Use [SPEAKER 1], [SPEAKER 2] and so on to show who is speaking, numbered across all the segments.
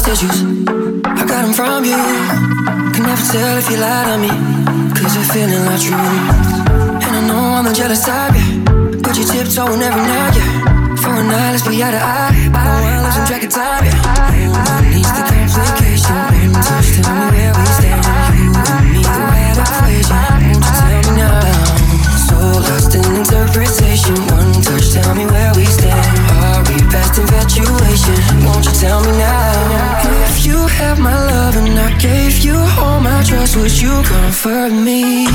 [SPEAKER 1] Trust issues. I got them from you. Can never tell if you lied to me, cause you're feeling like truth. And I know I'm a jealous type, yeah. But you tiptoeing every night, yeah. For a night, let's be out of eye. I don't wanna lose track of time, yeah. Who needs the tell me where we stand. You and me, the equation. Won't you tell me now? So lost in interpretation. One touch, tell me where we stand. Are we past infatuation? Won't you tell me now? My trust, would you comfort me?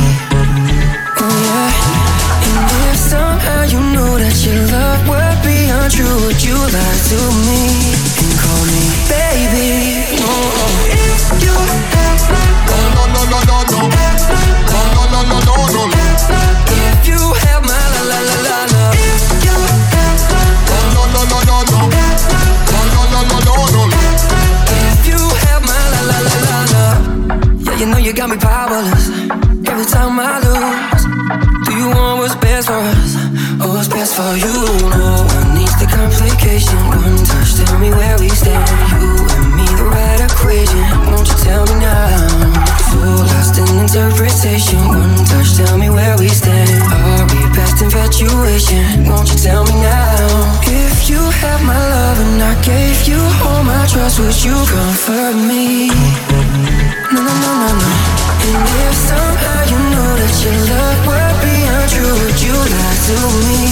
[SPEAKER 1] Oh yeah. And if somehow you know that your love would be untrue, would you lie to me and call me baby? Oh, oh. If you had my if me powerless Every time I lose Do you want what's best for us? Or what's best for you? No one needs the complication One touch, tell me where we stand You and me, the right equation Won't you tell me now? So lost in interpretation One touch, tell me where we stand Are we past infatuation? Won't you tell to me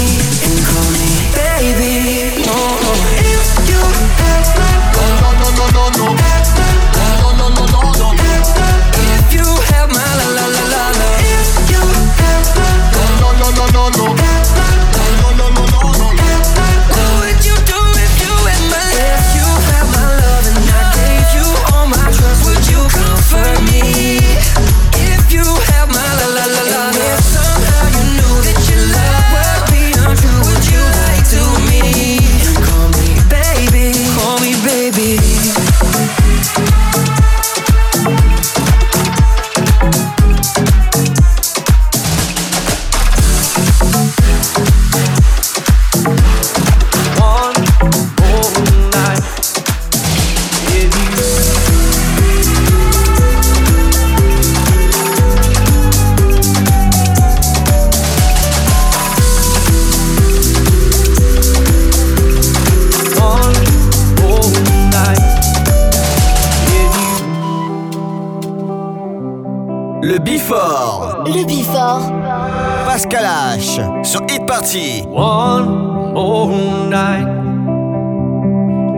[SPEAKER 2] sur Party.
[SPEAKER 3] One more night.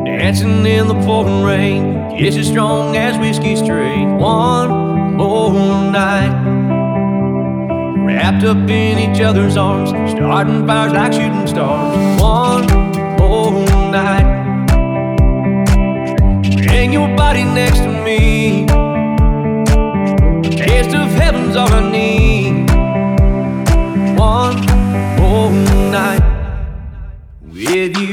[SPEAKER 3] Dancing in the pouring rain. Kiss as strong as whiskey straight. One more night. Wrapped up in each other's arms. Starting fires like shooting stars. One more night. Bring your body next to me. Taste of heaven's all I need. One more night with you.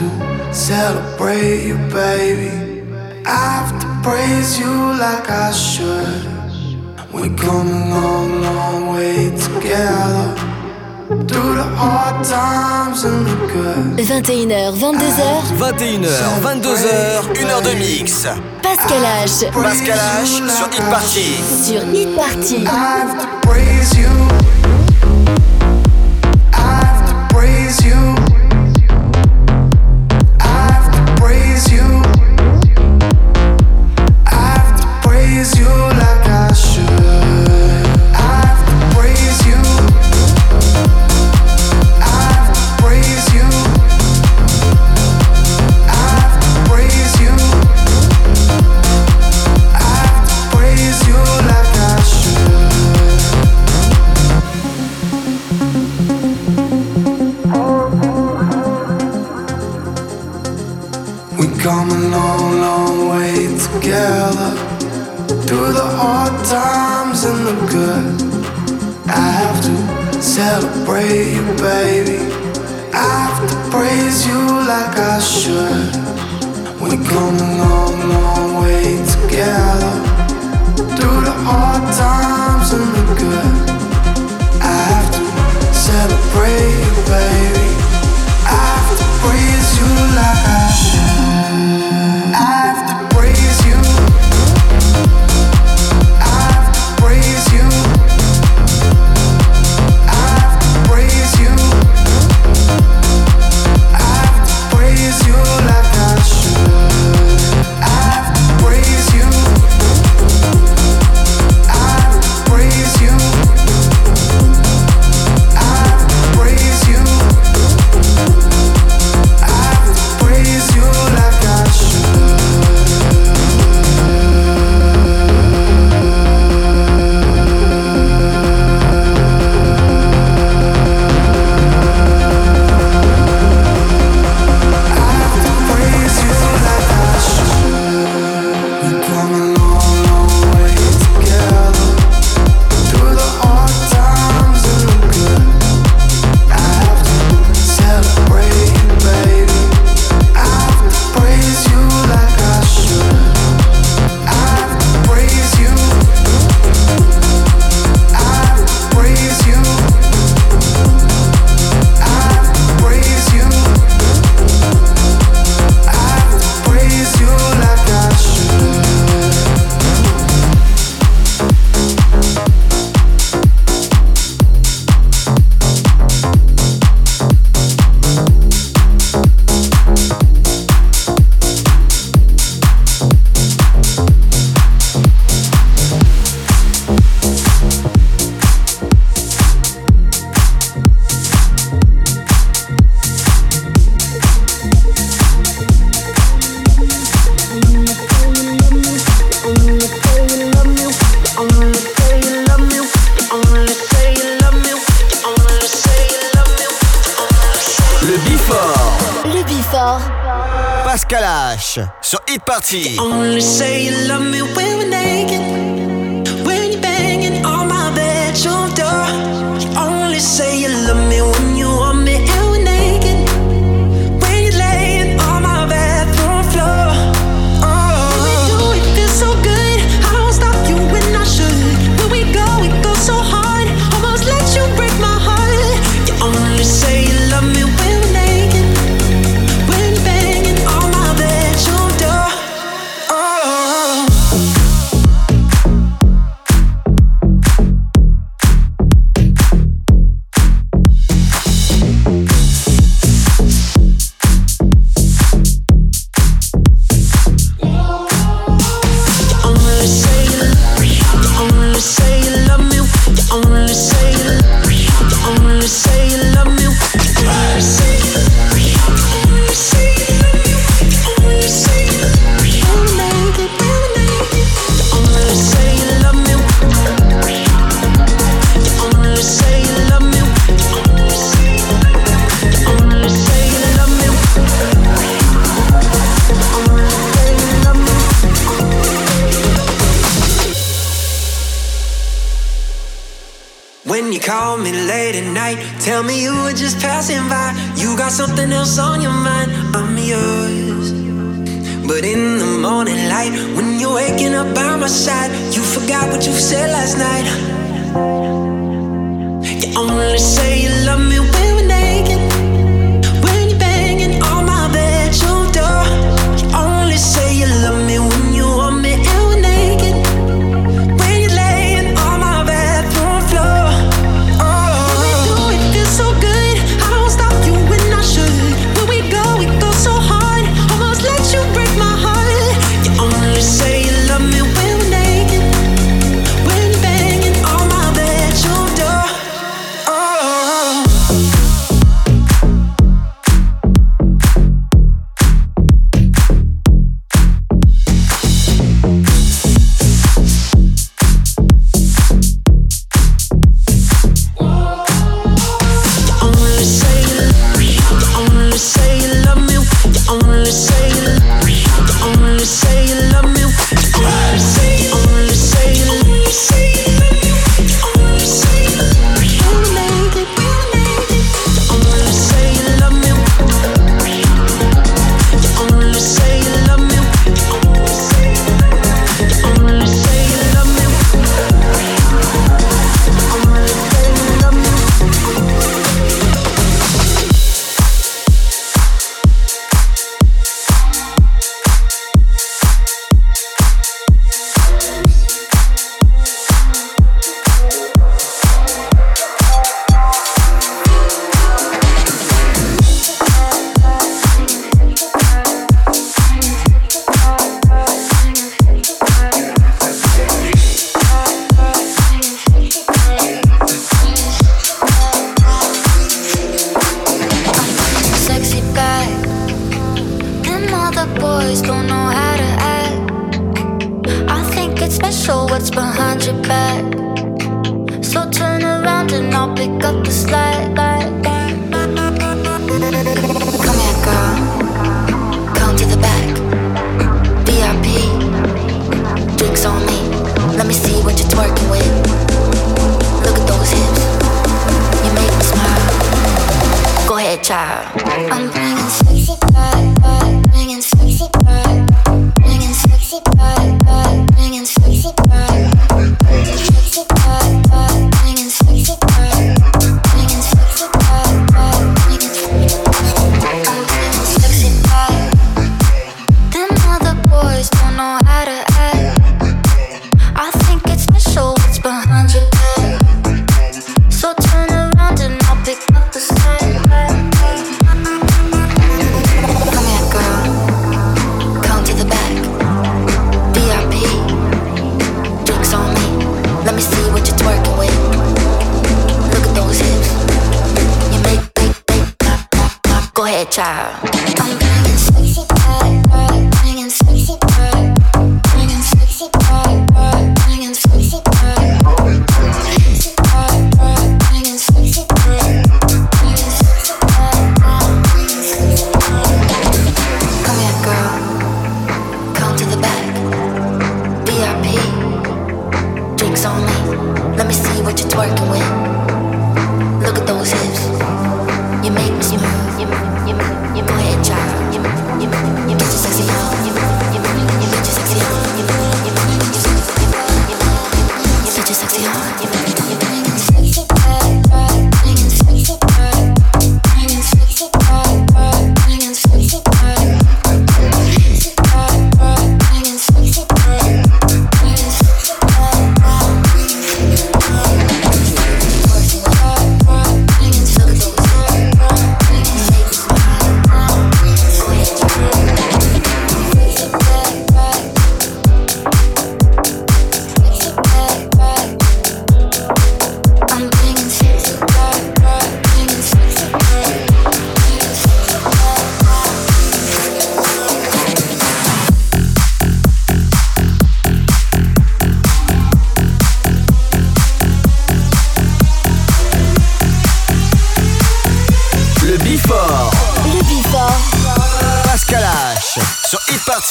[SPEAKER 4] to celebrate you, baby. I have to praise you like I should. We've come a long, long way together. Through the hard times and the good. 21h, 22h. 21h, 22h, 1h de mix. Pascal H. Pascal H sur Hit Party. Sur Hit Party. I have to praise you. I have to praise you.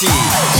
[SPEAKER 2] Party.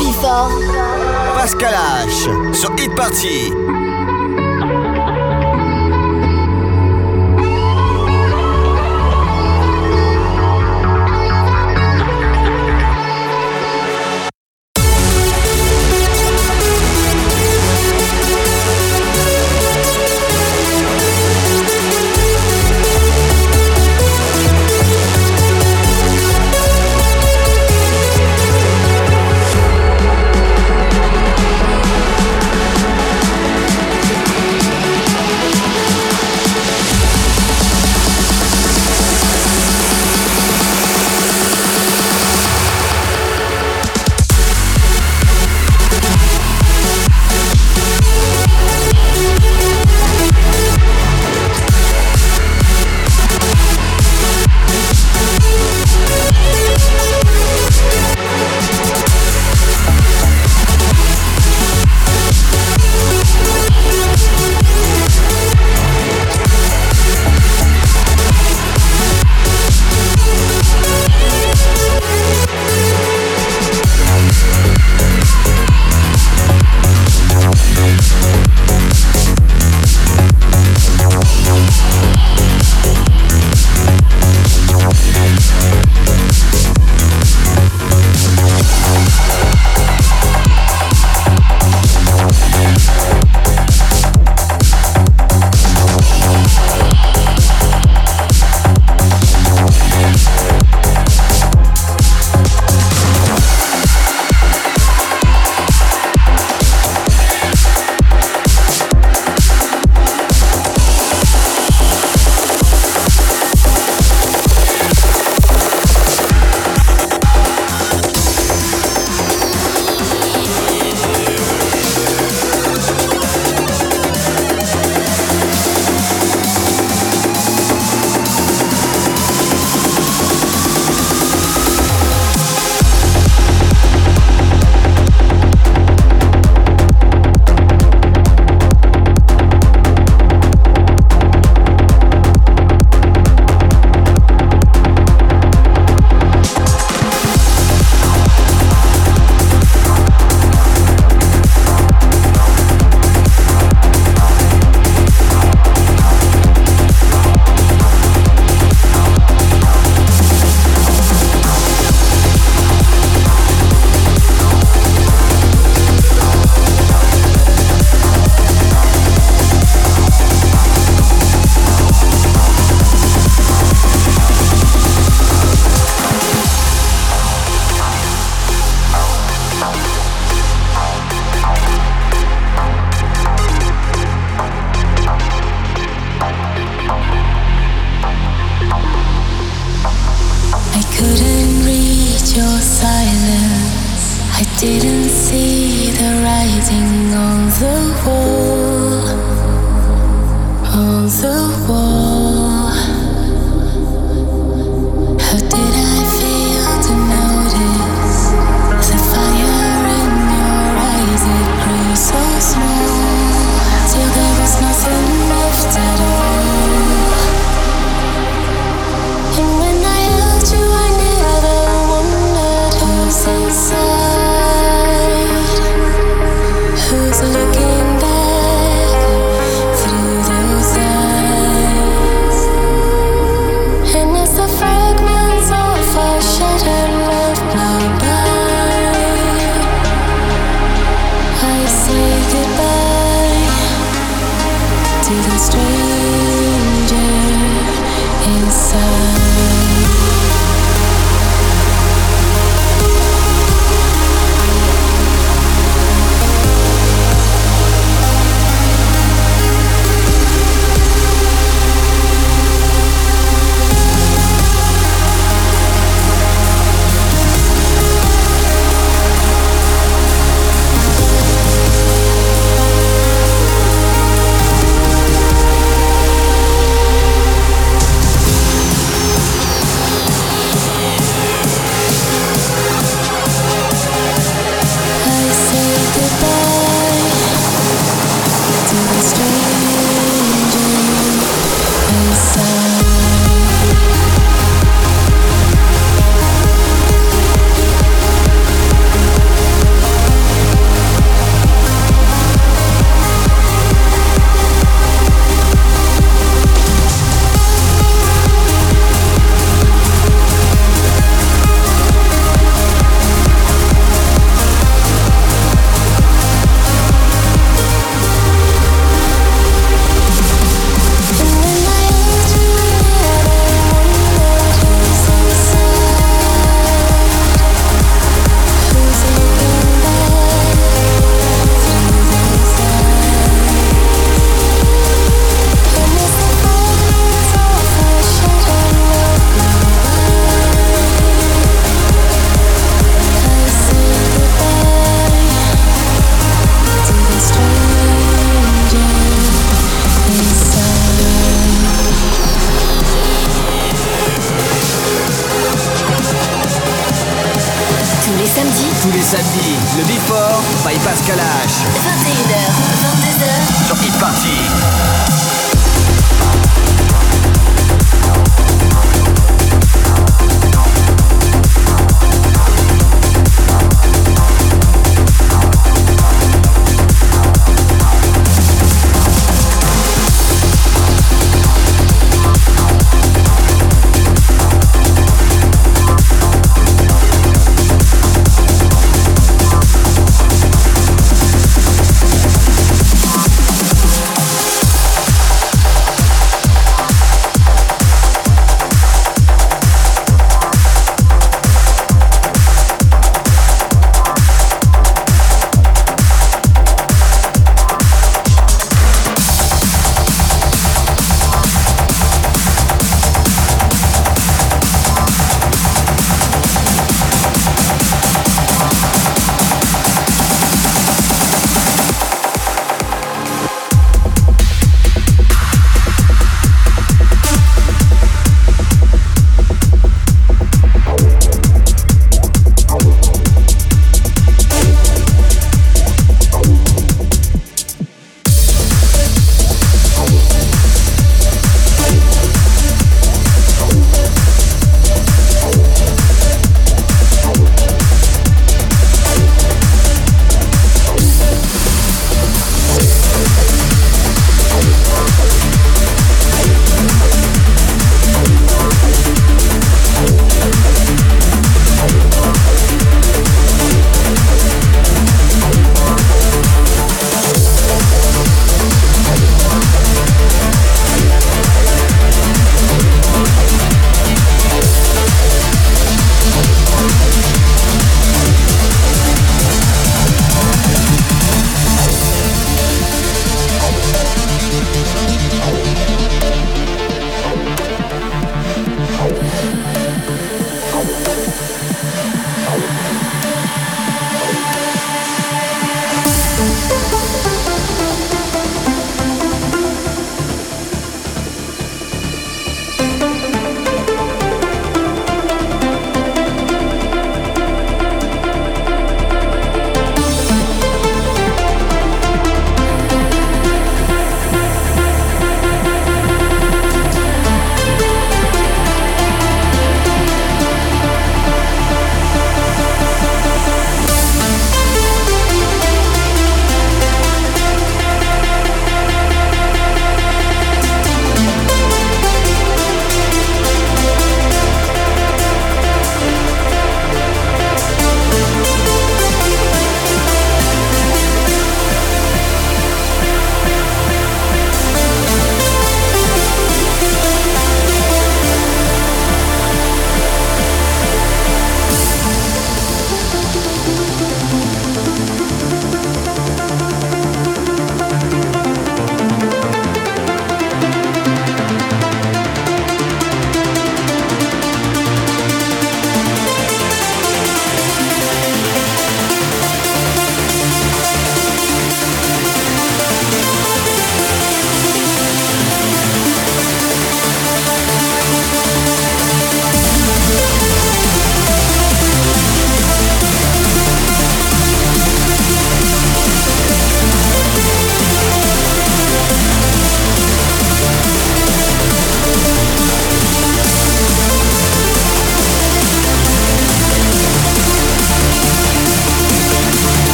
[SPEAKER 2] Before. Pascal H.
[SPEAKER 5] Sur Hit Party.